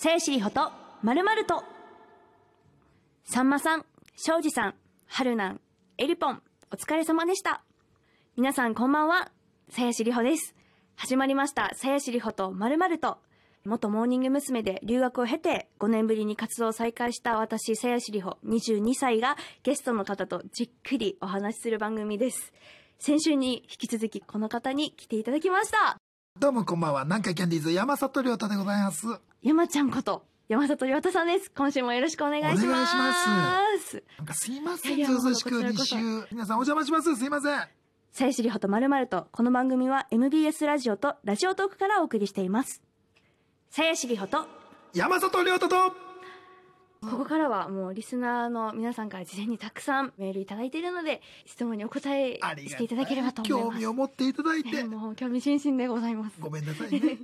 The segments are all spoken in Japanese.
聖子里穂とまるまるとさんまさん庄司さん春南エリポンお疲れ様でした皆さんこんばんは聖子里穂です始まりました聖子里穂とまるまると元モーニング娘。で留学を経て5年ぶりに活動を再開した私、鞘師里穂22歳がゲストの方とじっくりお話しする番組です。先週に引き続きこの方に来ていただきました。どうもこんばんは。南海キャンディーズ山里亮太でございます。山ちゃんこと山里亮太さんです。今週もよろしくお願いします。お願いしますなんかすいません。ずうしく2こちらこそ週。皆さんお邪魔します。すいません。鞘師里穂とまるまるとこの番組は MBS ラジオとラジオトークからお送りしています。鞘師里穂と山里亮太と、ここからはもうリスナーの皆さんから事前にたくさんメールいただいているので質問にお答えしていただければと思います。興味を持っていただいてえー、もう興味津々でございます。ごめんなさいね。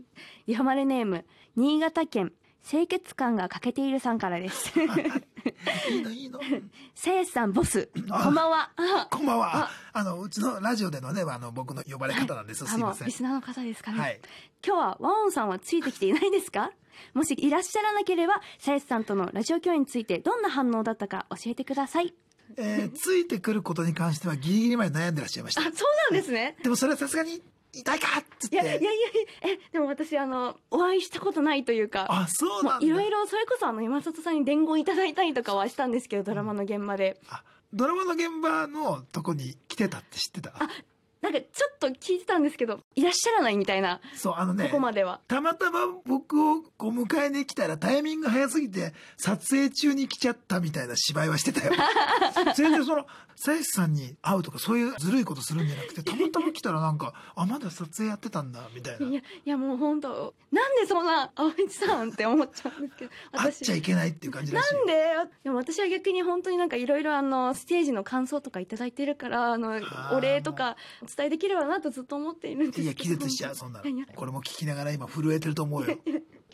リハマルネーム新潟県清潔感が欠けているさんからです。いいのいいの。さやしさんボスこんばんは。あこんばんは。あの、うちのラジオでのね、あの、僕の呼ばれ方なんです。すいませんリ。スナーの方ですかね。はい。今日はワオンさんはついてきていないですか？もしいらっしゃらなければ、さやしさんとのラジオ共演についてどんな反応だったか教えてください。えーついてくることに関してはギリギリまで悩んでらっしゃいましあ、た。そうなんですね。でもそれはさすがに痛いかっつっいやいやいて。やいやえでも私あのお会いしたことないというかあ、そうもなんいろいろそれこそあの山里さんに伝言いただいたりとかはしたんですけどドラマの現場で、あドラマの現場のとこに来てたって知ってた？なんかちょっと聞いてたんですけどいらっしゃらないみたいな、そう、あのねここ、までは。たまたま僕をこう迎えに来たらタイミング早すぎて撮影中に来ちゃったみたいな芝居はしてたよ。全然その、さやしさんに会うとかそういうずるいことするんじゃなくて、たまたま来たらなんか、あ、まだ撮影やってたんだ、みたいな。いやいやもう本当なんでそんな青市さんって思っちゃうんですけど会っちゃいけないっていう感じらしなんで？でも私は逆に本当になんかいろいろあのステージの感想とかいただいてるからあのー。お礼とかお伝えできればなとずっと思っているんですけど。いや、気絶しちゃう、そんなの。これも聞きながら今震えてると思うよ。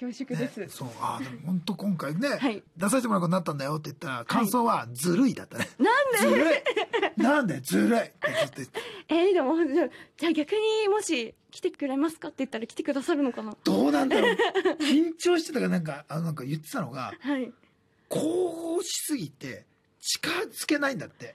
恐縮です、ね、そう、ああ、でも本当今回ね、はい。出させてもらうことになったんだよって言ったら、感想はずるいだったね。なんで？ずるい。なんで？ずるい。ってずっと言って。えー、でもじゃあじゃあ逆にもし来てくれますかって言ったら来てくださるのかな？どうなんだろう。緊張してたからなんか、あのなんか言ってたのが、はい。こうしすぎて近づけないんだって。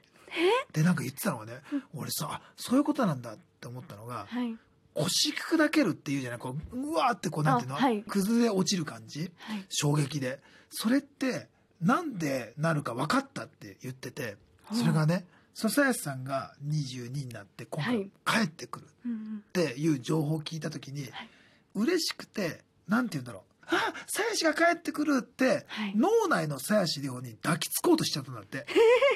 で、なんか言ってたのがね、俺さ、あそういうことなんだって思ったのが、はい。腰砕けるっていうじゃない、こう、うわーってこう、なんていうの、あはい。崩れ落ちる感じ？はい。衝撃で。それって、なんでなるか分かったって言ってて、それがね、笹谷さんが22になって今はい。回帰ってくるっていう情報を聞いた時に、はい。嬉しくて、なんて言うんだろう。あ鞘師が帰ってくるって、はい脳内の鞘師亮に抱きつこうとしちゃったんだって。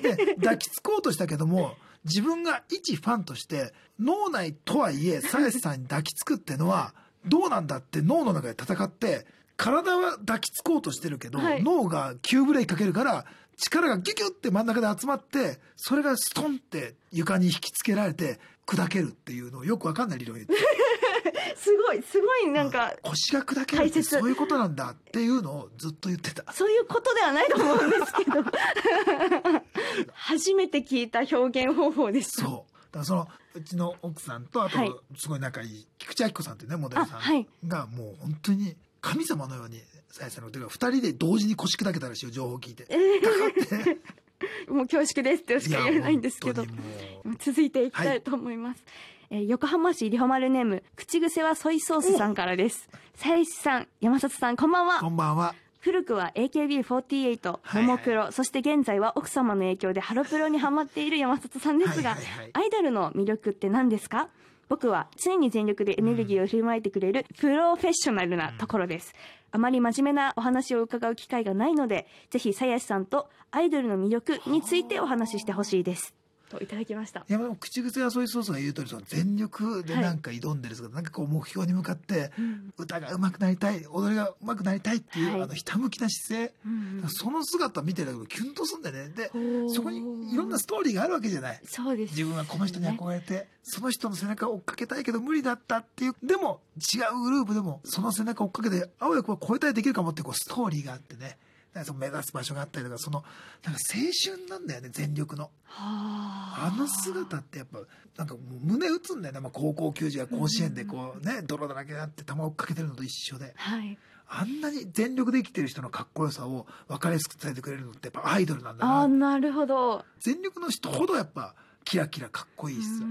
で、抱きつこうとしたけども、自分が一ファンとして、脳内とはいえ、鞘師さんに抱きつくってのは、どうなんだって脳の中で戦って、体は抱きつこうとしてるけど、はい脳が急ブレーキかけるから、力がギュギュって真ん中で集まって、それがストンって床に引きつけられて、砕けるっていうのをよくわかんない理論を言って。すごいすごいなんか、腰が砕けるって大切。そういうことなんだっていうのをずっと言ってた。そういうことではないと思うんですけど。初めて聞いた表現方法です。そう。だからその、うちの奥さんと、あとはい、すごい仲いい、菊池亜希子さんっていうね、モデルさんが、もう本当に神様のように、さやさんの手が二人で同時に腰砕けたらしいよ、情報を聞いて。かかって。もう恐縮ですってしか言えないんですけど。続いていきたいと思います、えー横浜市リホマルネーム口癖はソイソースさんからです。さやしさん山里さんこんばんう、こはんばんは。古くは AKB48 はいももクロ、そして現在は奥様の影響でハロプロにハマっている山里さんですが、はいはいはい。アイドルの魅力って何ですか？僕は常に全力でエネルギーを振りまいてくれるプロフェッショナルなところです、あまり真面目なお話を伺う機会がないのでぜひさやしさんとアイドルの魅力についてお話ししてほしいですといただきましたいや、でも口癖はそういうソースが言う通り、その全力でなんか挑んでるんですけど、なんかこう目標に向かって、歌が上手くなりたい、踊りが上手くなりたいっていう、はいあの、ひたむきな姿勢。うんその姿見てるだけでキュンとすんだよね。でそこにいろんなストーリーがあるわけじゃない。そうです自分はこの人に憧れて、その人の背中を追っかけたいけど無理だったっていう、でも違うグループでもその背中を追っかけて、あわよくば超えたりできるかもってこうストーリーがあってね。なんかその目指す場所があったりとか、その、なんか青春なんだよね、全力の。はあ。の姿ってやっぱ、なんかもう胸打つんだよね。まあ、高校球児が甲子園でこうね、泥だらけになって球を追っかけてるのと一緒で。はい。あんなに全力で生きてる人のかっこよさを分かりやすく伝えてくれるのってやっぱアイドルなんだああななるほど。全力の人ほどやっぱキラキラかっこいいしさ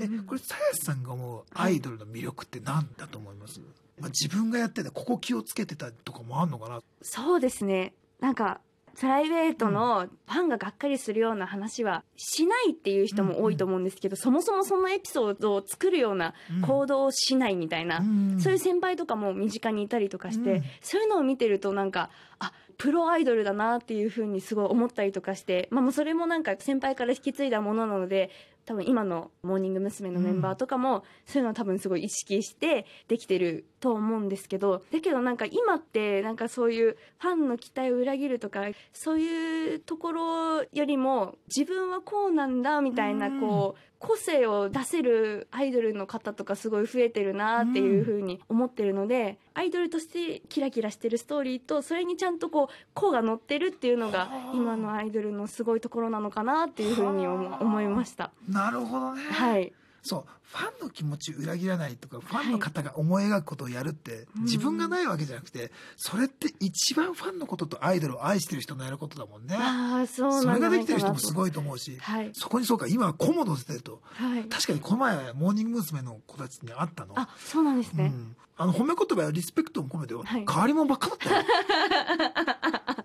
えこれさやさんが思うアイドルの魅力って何だと思います、まあ、自分がやっててここ気をつけてたとかもあんのかな？そうですねなんかプライベートのファンががっかりするような話はしないっていう人も多いと思うんですけど、そもそもそのエピソードを作るような行動をしないみたいな、うん。そういう先輩とかも身近にいたりとかして、うん。そういうのを見てるとなんかあプロアイドルだなっていうふうにすごい思ったりとかして、まあ、それもなんか先輩から引き継いだものなので多分今のモーニング娘。のメンバーとかも、そういうのを多分すごい意識してできてると思うんですけどだけどなんか今ってなんかそういうファンの期待を裏切るとかそういうところよりも自分はこうなんだみたいなこう個性を出せるアイドルの方とかすごい増えてるなっていうふうに思ってるので、アイドルとしてキラキラしてるストーリーとそれにちゃんとこう「個が乗ってるっていうのがはあ今のアイドルのすごいところなのかなっていうふうに思いました。なるほどね、はい、そうファンの気持ちを裏切らないとかファンの方が思い描くことをやるって、自分がないわけじゃなくてそれって一番ファンのこととアイドルを愛してる人のやることだもんね。ああそうなんだ。それができてる人もすいごいと思うし、はい。そこにそうか今はコモ乗せてると。はい。確かにこの前モーニング娘。の子たちに会ったの。あそうなんですね、うん、あの褒め言葉やリスペクトも込めてよ、はい。変わり者ばっかだったよ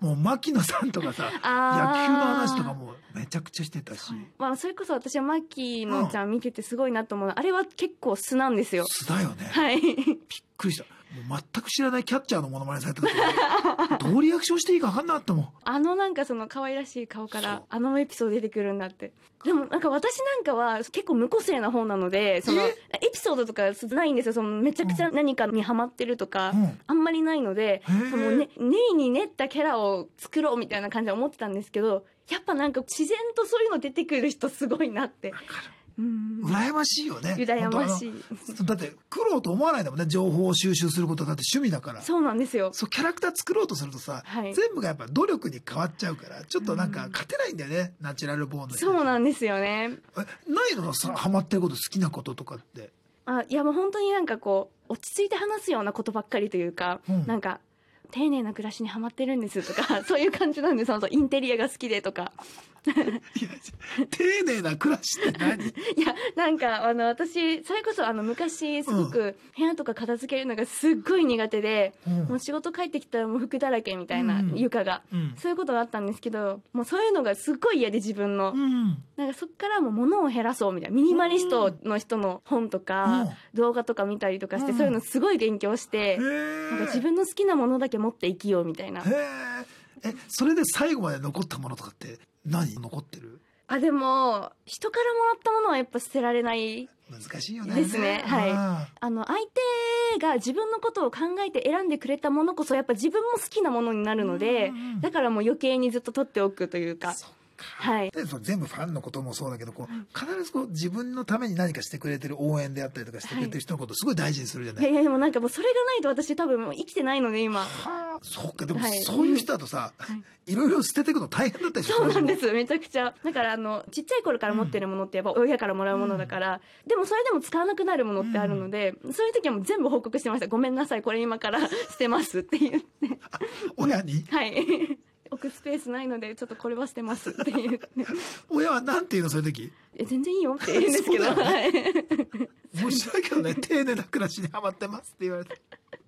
もう牧野さんとかさ野球の話とかもめちゃくちゃしてたし。まあ、それこそ私はマッキーのちゃん見ててすごいなと思うの。は、あれは結構素なんですよ。素だよね、はい。びっくりしたもう全く知らないキャッチャーのモノマネされた時 どうリアクションしていいか分かんなかったもんあのなんかその可愛らしい顔からあのエピソード出てくるんだって。でもなんか私なんかは結構無個性な方なので、そのえ？エピソードとかないんですよ。そのめちゃくちゃ何かにハマってるとか、うんあんまりないので、そのね、ネイに練ったキャラを作ろうみたいな感じで思ってたんですけど、やっぱなんか自然とそういうの出てくる人すごいなって。うん。羨ましいよね。羨ましい。だって苦労と思わないんだもんね情報を収集することだって趣味だから。そうなんですよ。そうキャラクター作ろうとするとさ、はい。全部がやっぱ努力に変わっちゃうからちょっとなんか勝てないんだよね、ナチュラルボーンの人そうなんですよね。えないのさハマってること好きなこととかって？あいやもう本当になんかこう落ち着いて話すようなことばっかりというか、うん。なんか丁寧な暮らしにハマってるんですとか そういう感じなんですインテリアが好きでとか丁寧な暮らしって何？いやなんかあの私それこそあの昔すごく部屋とか片付けるのがすっごい苦手で、うん。もう仕事帰ってきたらもう服だらけみたいな、うん。床が。うん。そういうことがあったんですけどもうそういうのがすっごい嫌で自分の、うん。なんかそっからもう物を減らそうみたいな。ミニマリストの人の本とか、動画とか見たりとかして、うん。そういうのすごい勉強して、なんか自分の好きなものだけ持って生きようみたいな。へええそれで最後まで残ったものとかって何残ってる？あ、でも、人からもらったものはやっぱ捨てられない。難しいよね。ですね。はい。ああの、相手が自分のことを考えて選んでくれたものこそやっぱ自分も好きなものになるのでだからもう余計にずっと取っておくというか。はい。全部ファンのこともそうだけどこう必ずこう自分のために何かしてくれてる応援であったりとかしてくれてる人のことをすごい大事にするじゃない。い、やいやでもなんかもうそれがないと私多分もう生きてないので今。はあ。そうか。でもはい。そういう人だとさ、い、ろいろ捨てていくの大変だったりそうなんです。すめちゃくちゃ。だからあのちっちゃい頃から持ってるものってやっぱ親からもらうものだから、でもそれでも使わなくなるものってあるので、そういう時はもう全部報告してました。ごめんなさい。これ今から捨てますって言って。親に？はい置くスペースないのでちょっとこれは捨てますって言って親はなんて言うのそういう時？え全然いいよって言うんですけど、そうだよはい。面白いけどね丁寧な暮らしにハマってますって言われて